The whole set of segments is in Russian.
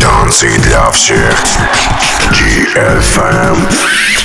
Танцы для всех. GFM.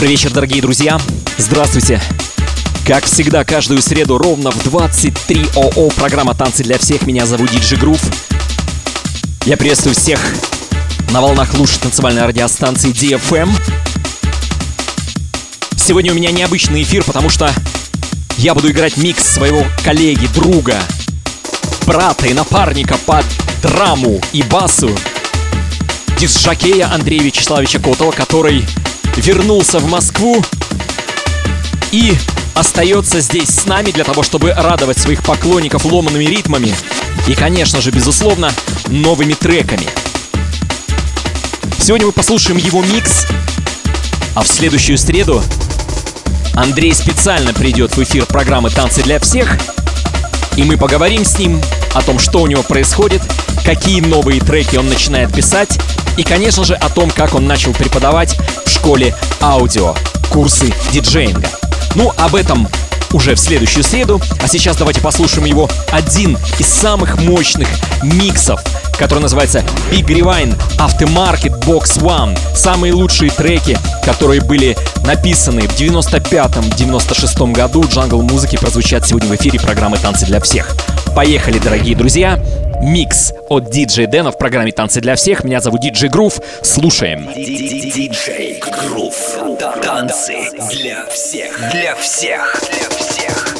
Добрый вечер, дорогие друзья. Здравствуйте. Как всегда, каждую среду ровно в 23 ОО программа «Танцы для всех». Меня зовут Диджи Грув. Я приветствую всех на волнах лучшей танцевальной радиостанции DFM. Сегодня у меня необычный эфир, потому что я буду играть микс своего коллеги, друга, брата и напарника по драму и басу, дисжакея Андрея Вячеславовича Котова, который вернулся в Москву и остается здесь с нами для того, чтобы радовать своих поклонников ломанными ритмами и, конечно же, безусловно, новыми треками. Сегодня мы послушаем его микс, а в следующую среду Андрей специально придет в эфир программы «Танцы для всех», и мы поговорим с ним о том, что у него происходит, какие новые треки он начинает писать, и, конечно же, о том, как он начал преподавать школе аудио, курсы диджеинга. Ну, об этом уже в следующую среду. А сейчас давайте послушаем его один из самых мощных миксов, который называется Big Rewind Aftermarket Box One. Самые лучшие треки, которые были написаны в 95-96 году джангл музыки прозвучат сегодня в эфире программы «Танцы для всех». Поехали, дорогие друзья! Микс от диджей Дэна в программе «Танцы для всех». Меня зовут Диджей Грув. Слушаем. Диджей Грув. Танцы для всех. Для всех. Для всех.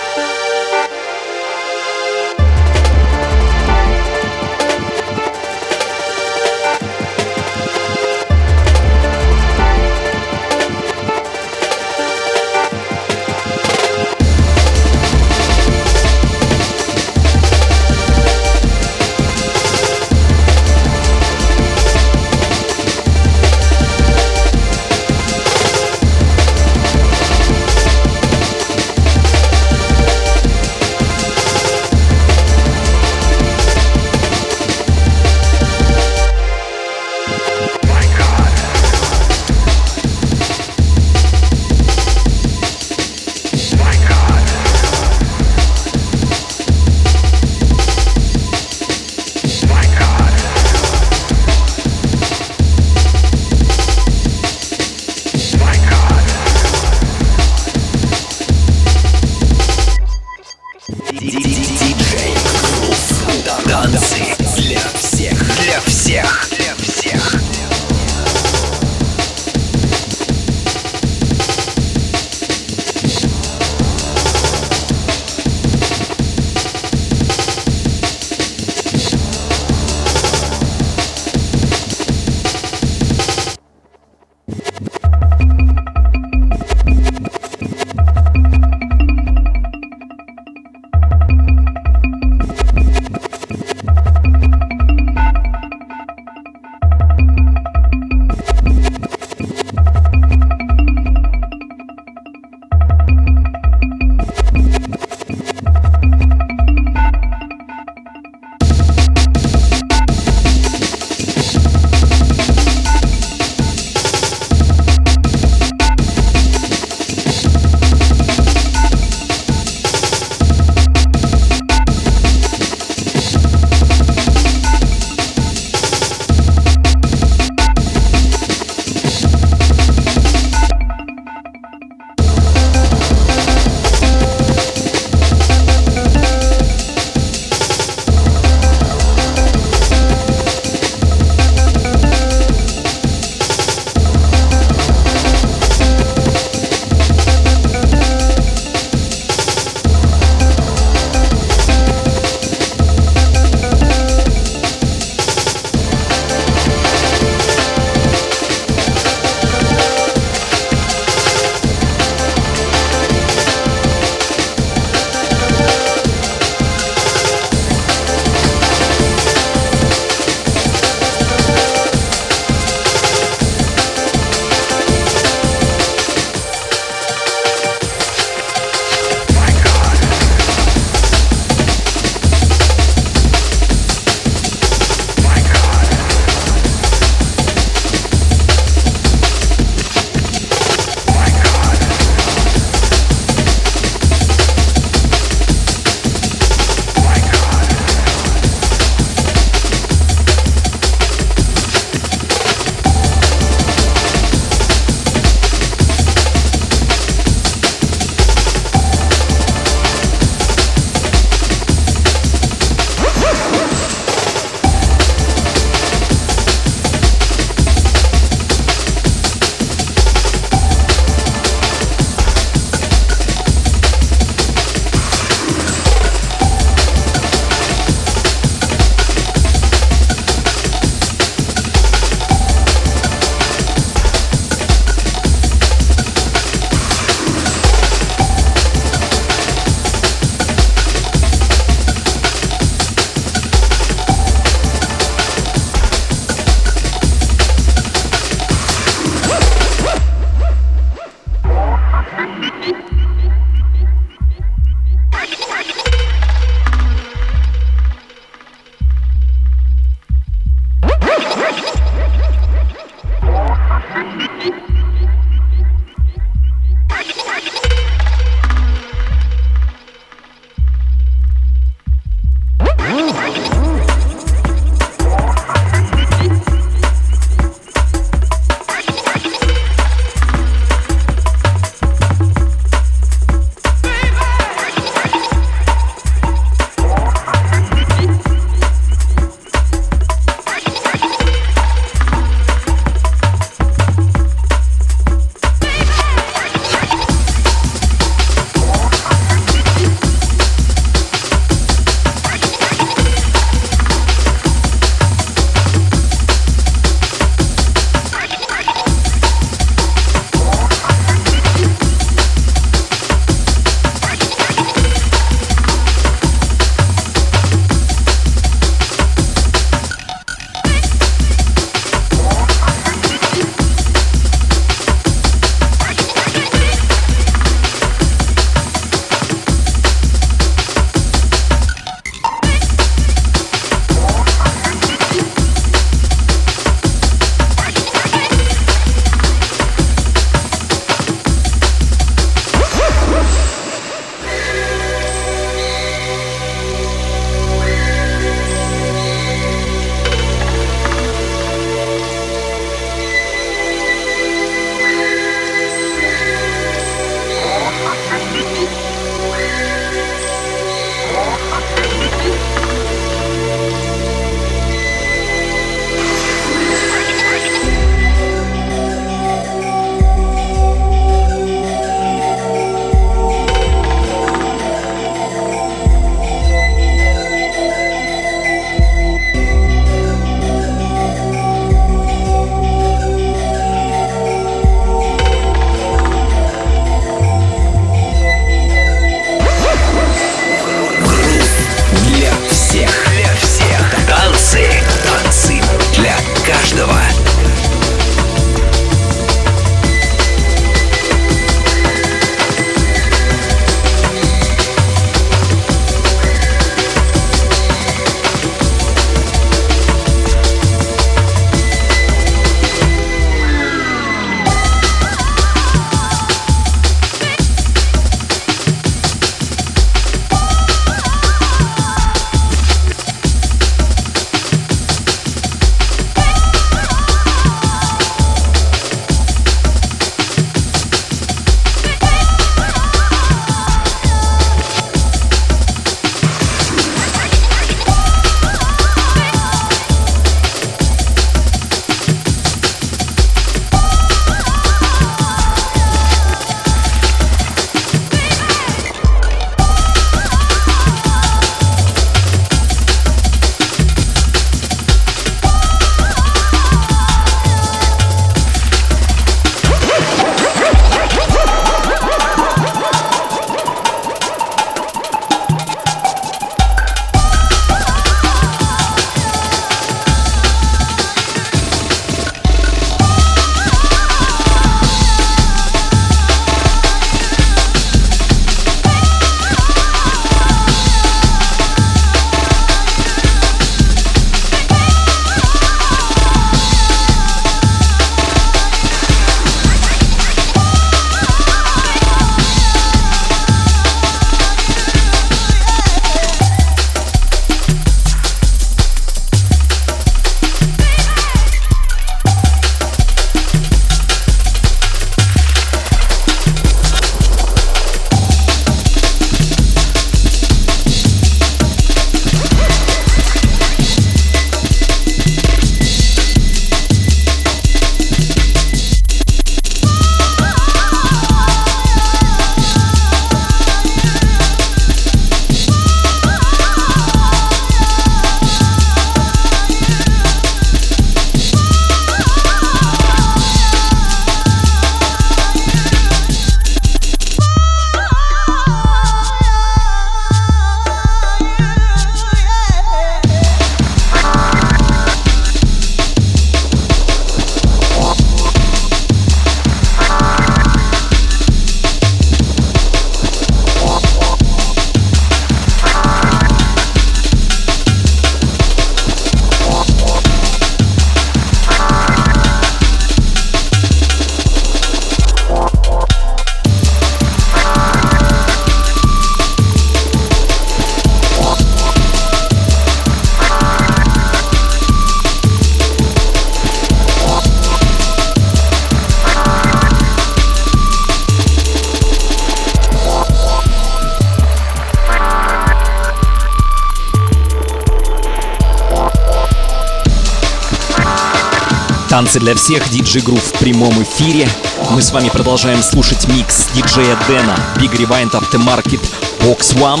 Танцы для всех, диджей Грув в прямом эфире. Мы с вами продолжаем слушать микс диджея Дэна, Big Rewind Aftermarket Box One.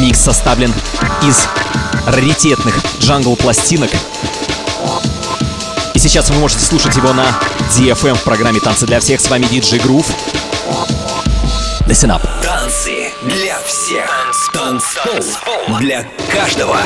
Микс составлен из раритетных джангл-пластинок. И сейчас вы можете слушать его на DFM в программе «Танцы для всех». С вами диджей Грув. Listen up. Танцы для всех. Танцпол для каждого.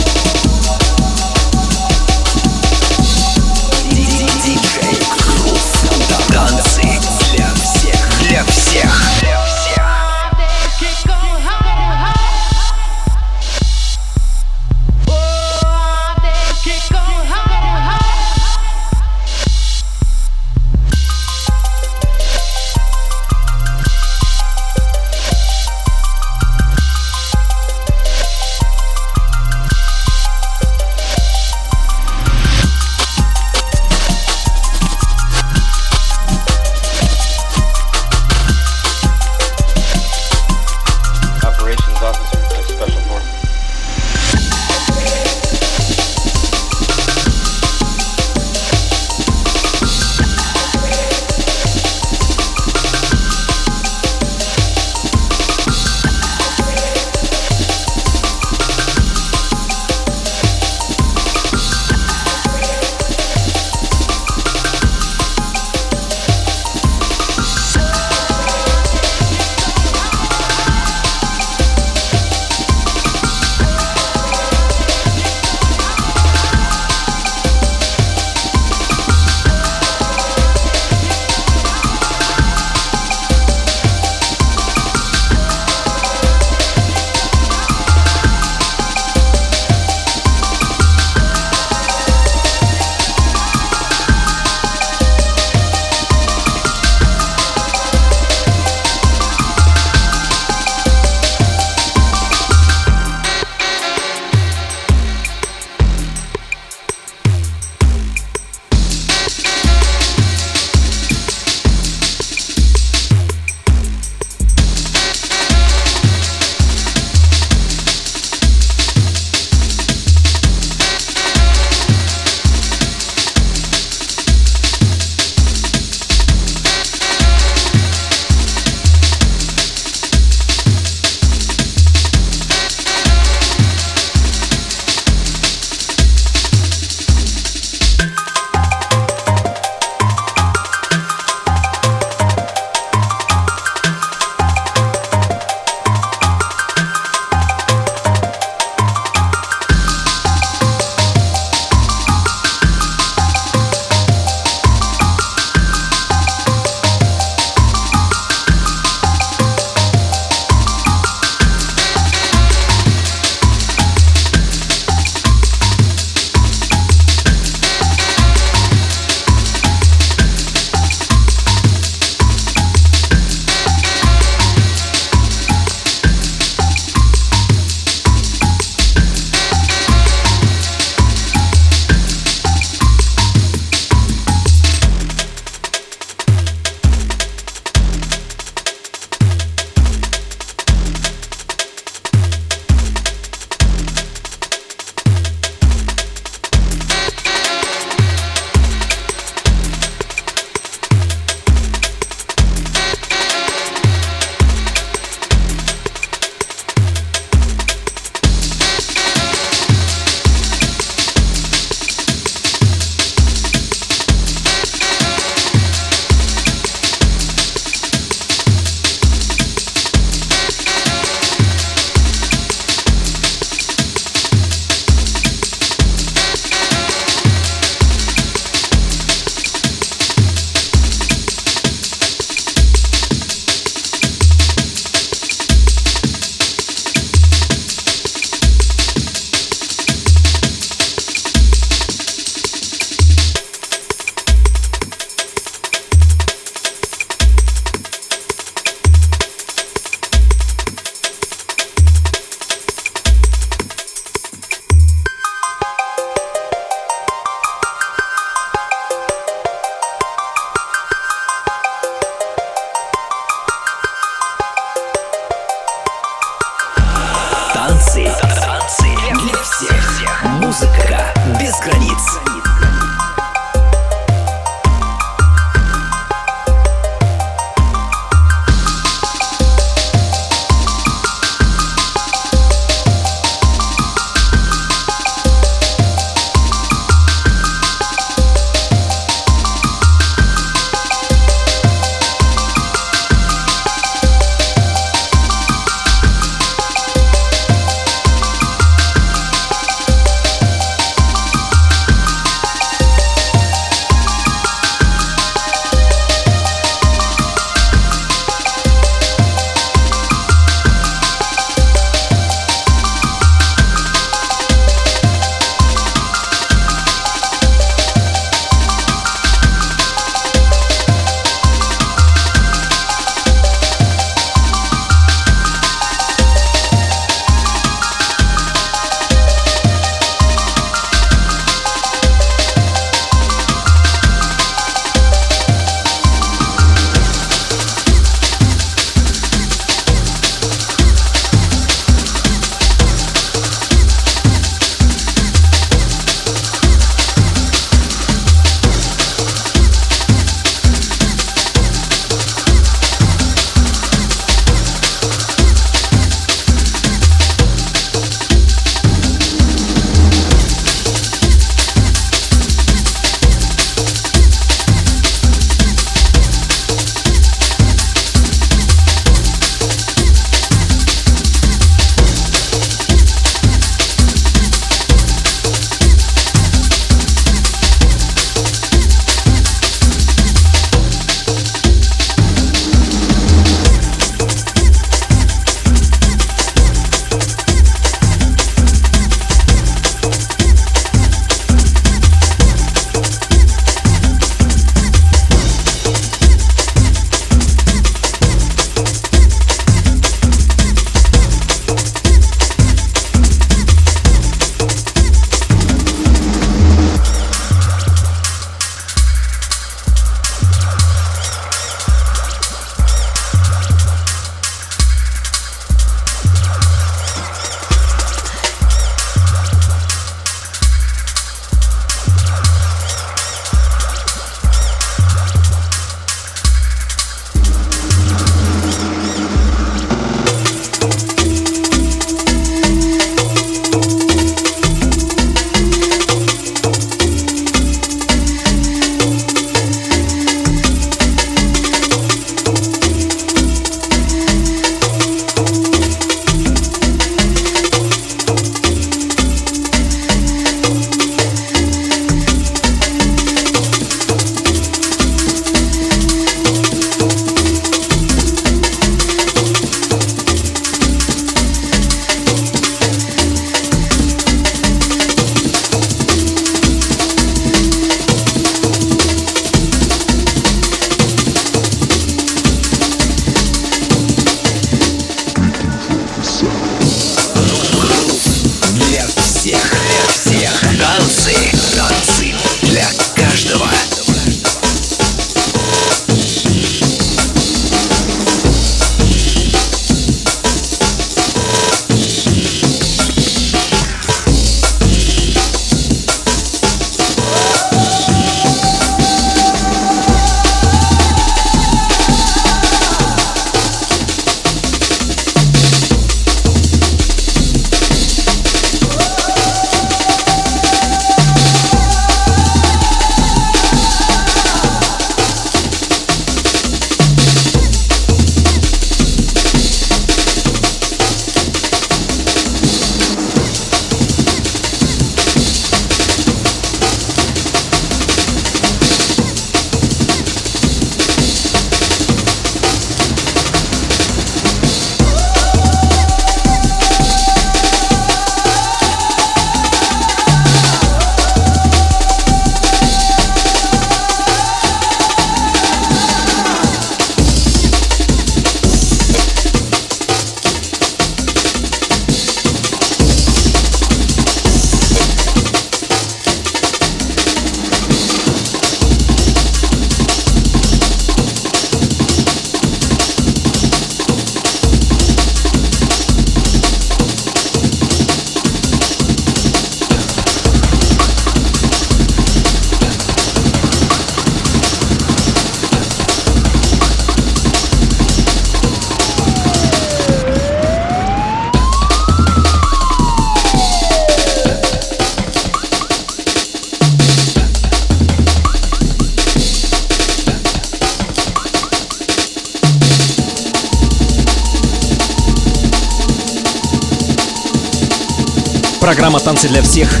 «Танцы для всех».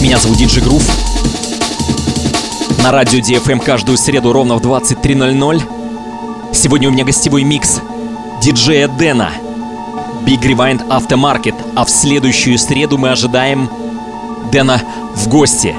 Меня зовут Диджи Грув. На радио DFM каждую среду ровно в 23.00. Сегодня у меня гостевой микс диджея Дэна. Big Rewind Aftermarket. А в следующую среду мы ожидаем Дэна в гости.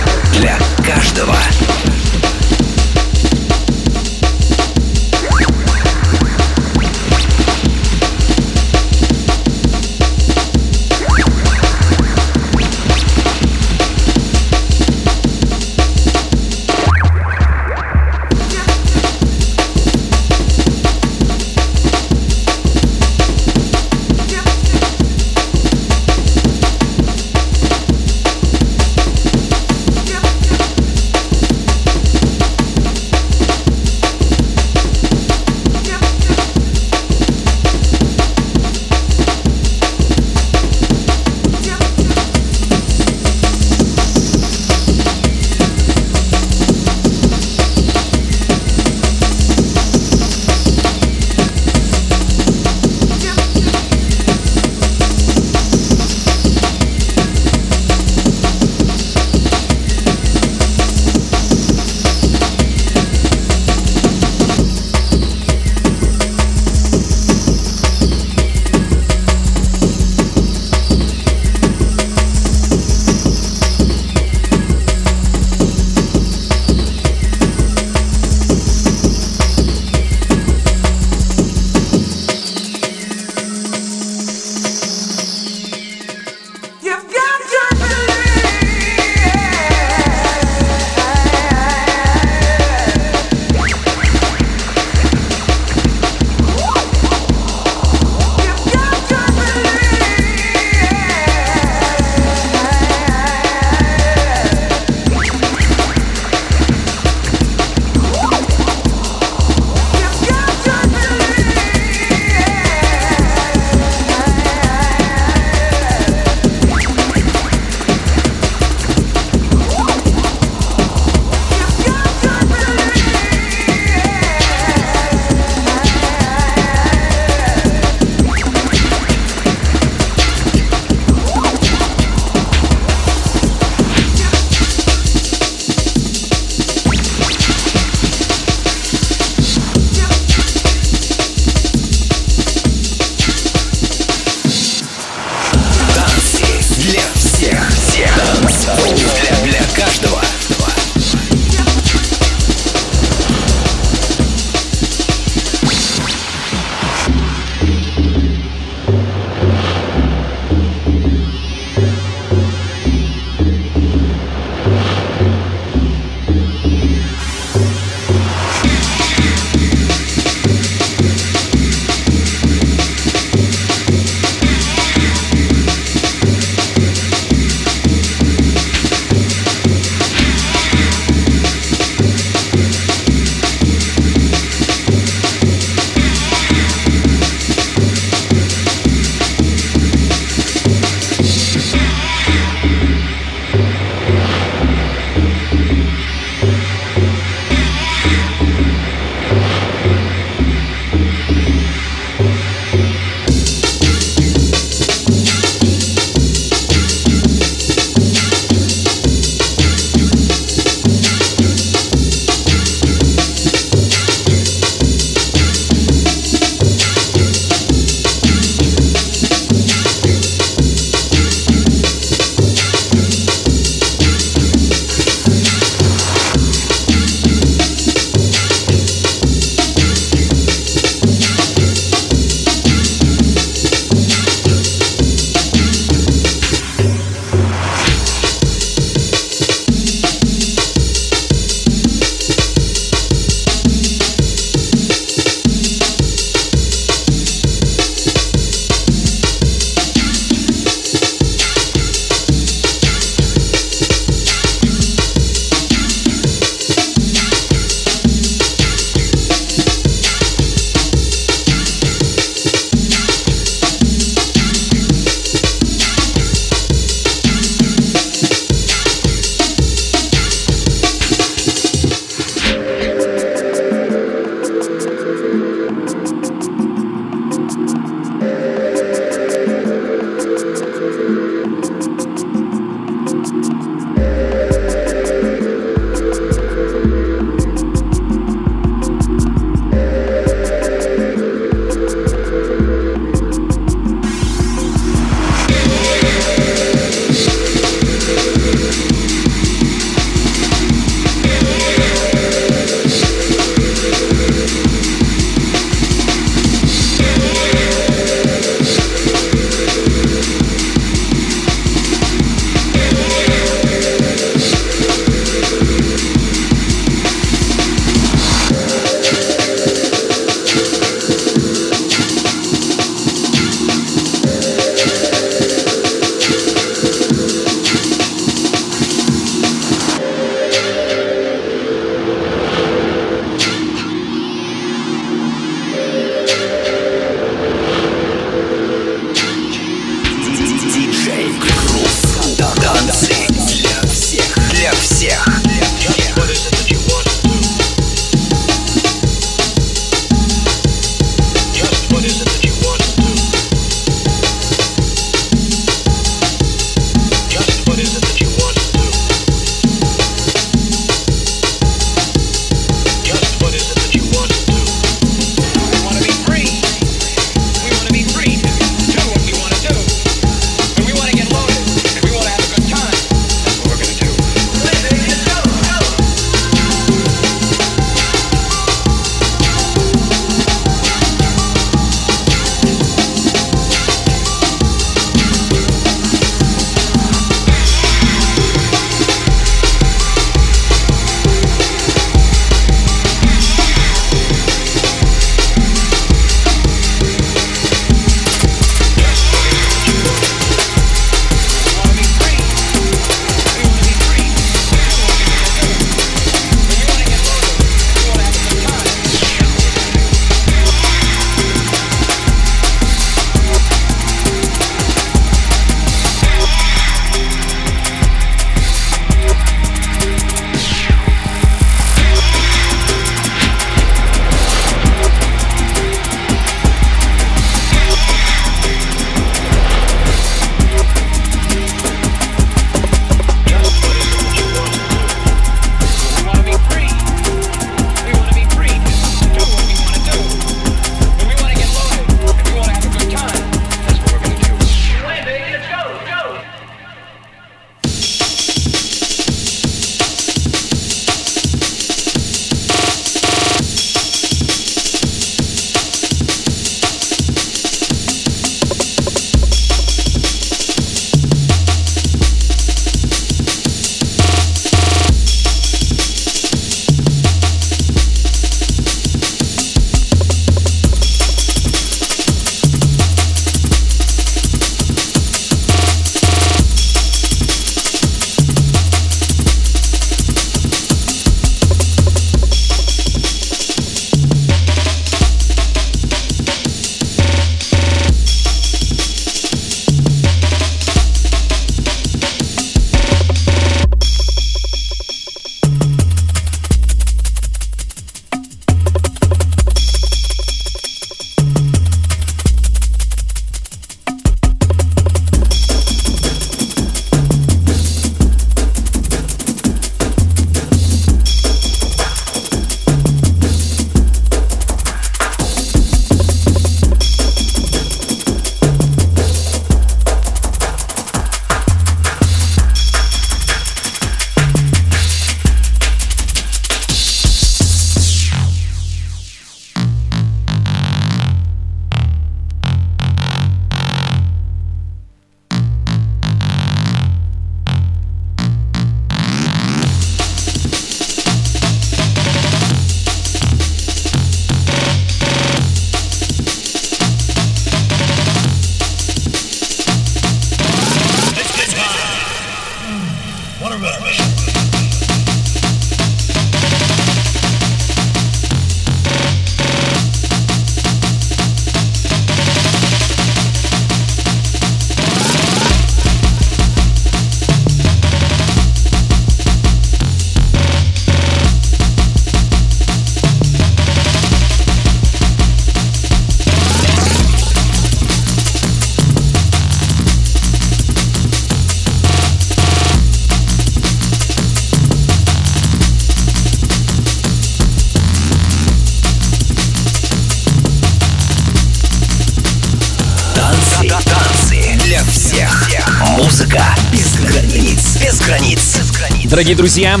Дорогие друзья,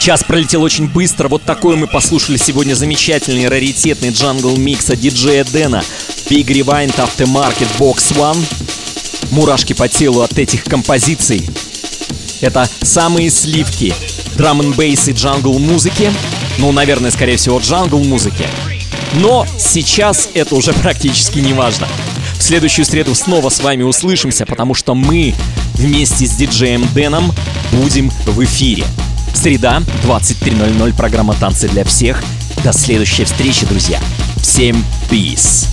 час пролетел очень быстро. Вот такой мы послушали сегодня замечательный раритетный джангл микса диджея Дэна Big Rewind Aftermarket Box One. Мурашки по телу от этих композиций. Это самые сливки драм н и джангл музыки. Ну, наверное, скорее всего, джангл музыки. Но сейчас это уже практически не важно. В следующую среду снова с вами услышимся, потому что мы вместе с диджеем Дэном будем в эфире. Среда, 23.00, программа «Танцы для всех». До следующей встречи, друзья. Всем peace.